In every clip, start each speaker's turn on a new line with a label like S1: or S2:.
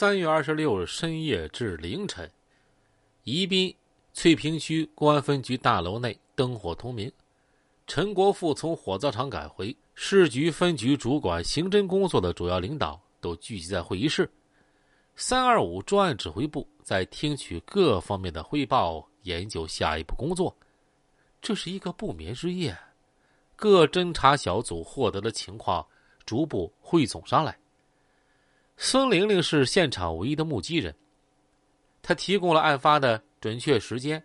S1: 三月二十六日深夜至凌晨，宜宾翠屏区公安分局大楼内灯火通明。陈国富从火葬场赶回，市局分局主管刑侦工作的主要领导都聚集在会议室。三二五专案指挥部在听取各方面的汇报，研究下一步工作。这是一个不眠之夜，各侦查小组获得的情况逐步汇总上来。孙玲玲是现场唯一的目击人，她提供了案发的准确时间：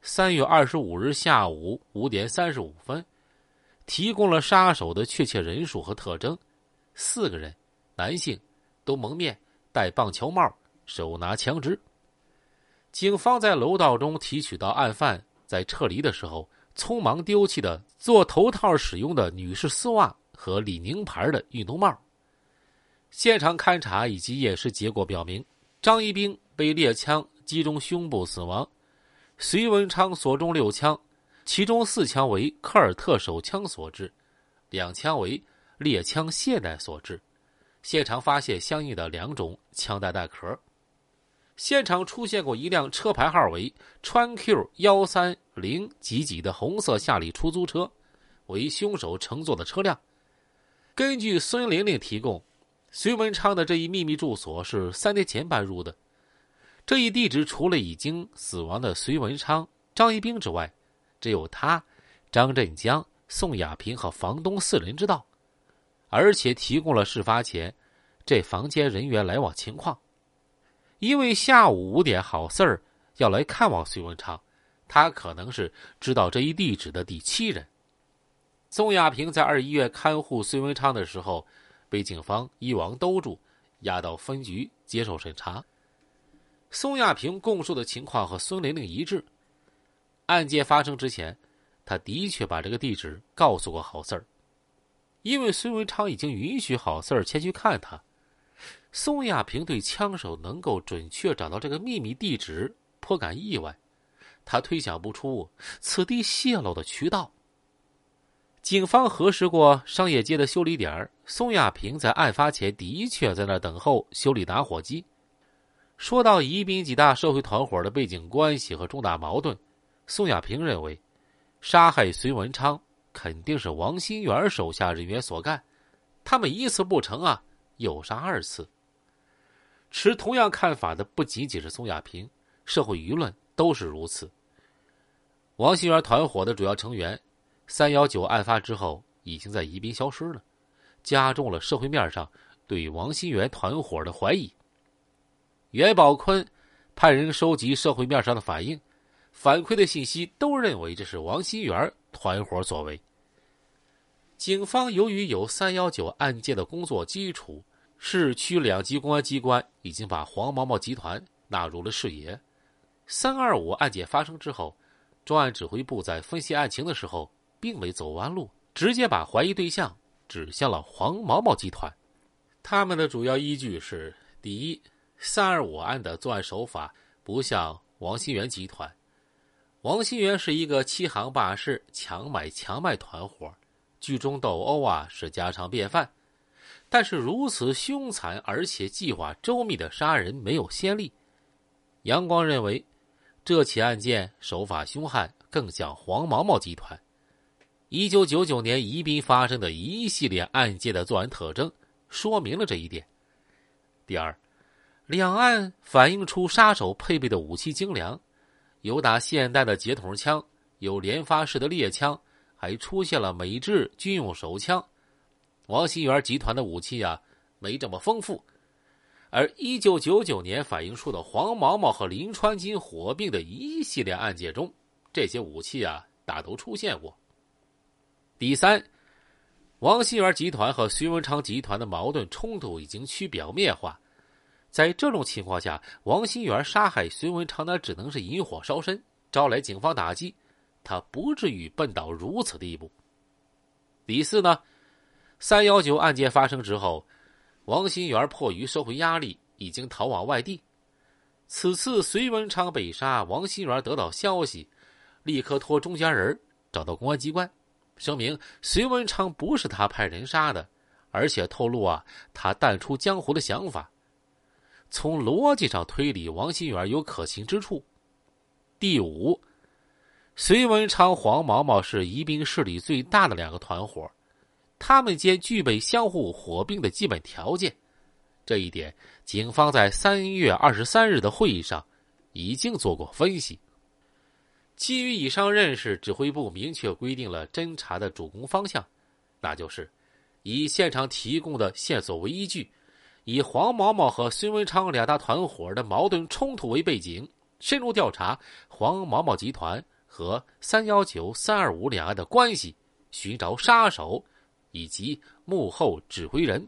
S1: 三月二十五日下午五点三十五分，提供了杀手的确切人数和特征：四个人，男性，都蒙面，戴棒球帽，手拿枪支。警方在楼道中提取到案犯在撤离的时候匆忙丢弃的做头套使用的女士丝袜和李宁牌的运动帽。现场勘查以及验尸结果表明，张一兵被猎枪击中胸部死亡，隋文昌所中六枪，其中四枪为科尔特手枪所致，两枪为猎枪霰弹所致。现场发现相应的两种枪弹弹壳。现场出现过一辆车牌号为川 Q 幺三零几几的红色夏利出租车，为凶手乘坐的车辆。根据孙玲玲提供。隋文昌的这一秘密住所是三年前搬入的。这一地址除了已经死亡的隋文昌、张一兵之外，只有他、张振江、宋亚平和房东四人知道，而且提供了事发前这房间人员来往情况。因为下午五点好事儿要来看望隋文昌，他可能是知道这一地址的第七人。宋亚平在二医院看护隋文昌的时候。被警方一网兜住，押到分局接受审查。宋亚平供述的情况和孙玲玲一致。案件发生之前，他的确把这个地址告诉过郝四儿，因为孙文昌已经允许郝四儿前去看他。宋亚平对枪手能够准确找到这个秘密地址颇感意外，他推想不出此地泄露的渠道。警方核实过商业街的修理点宋亚平在案发前的确在那等候修理打火机。说到宜宾几大社会团伙的背景关系和重大矛盾，宋亚平认为，杀害隋文昌肯定是王新元手下人员所干，他们一次不成啊，又杀二次。持同样看法的不仅仅是宋亚平，社会舆论都是如此。王新元团伙的主要成员。三幺九案发之后，已经在宜宾消失了，加重了社会面上对王新元团伙的怀疑。袁宝坤派人收集社会面上的反应，反馈的信息都认为这是王新元团伙所为。警方由于有三幺九案件的工作基础，市区两级公安机关已经把黄毛毛集团纳入了视野。三二五案件发生之后，专案指挥部在分析案情的时候。并未走弯路，直接把怀疑对象指向了黄毛毛集团。他们的主要依据是：第一，三二五案的作案手法不像王新元集团。王新元是一个欺行霸市、强买强卖团伙，聚众斗殴啊是家常便饭。但是如此凶残而且计划周密的杀人没有先例。杨光认为，这起案件手法凶悍，更像黄毛毛集团。一九九九年宜宾发生的一系列案件的作案特征，说明了这一点。第二，两案反映出杀手配备的武器精良，有打现代的节筒枪，有连发式的猎枪，还出现了美制军用手枪。王新元集团的武器啊，没这么丰富。而一九九九年反映出的黄毛毛和林川金火并的一系列案件中，这些武器啊，大都出现过。第三，王新元集团和徐文昌集团的矛盾冲突已经趋表面化，在这种情况下，王新元杀害徐文昌那只能是引火烧身，招来警方打击，他不至于笨到如此地步。第四呢，三幺九案件发生之后，王新元迫于社会压力，已经逃往外地。此次隋文昌被杀，王新元得到消息，立刻托中间人找到公安机关。声明：隋文昌不是他派人杀的，而且透露啊，他淡出江湖的想法。从逻辑上推理王新元有可行之处。第五，隋文昌、黄毛毛是宜宾市里最大的两个团伙，他们间具备相互火并的基本条件。这一点，警方在三月二十三日的会议上已经做过分析。基于以上认识，指挥部明确规定了侦查的主攻方向，那就是以现场提供的线索为依据，以黄毛毛和孙文昌两大团伙的矛盾冲突为背景，深入调查黄毛毛集团和三幺九、三二五两岸的关系，寻找杀手以及幕后指挥人。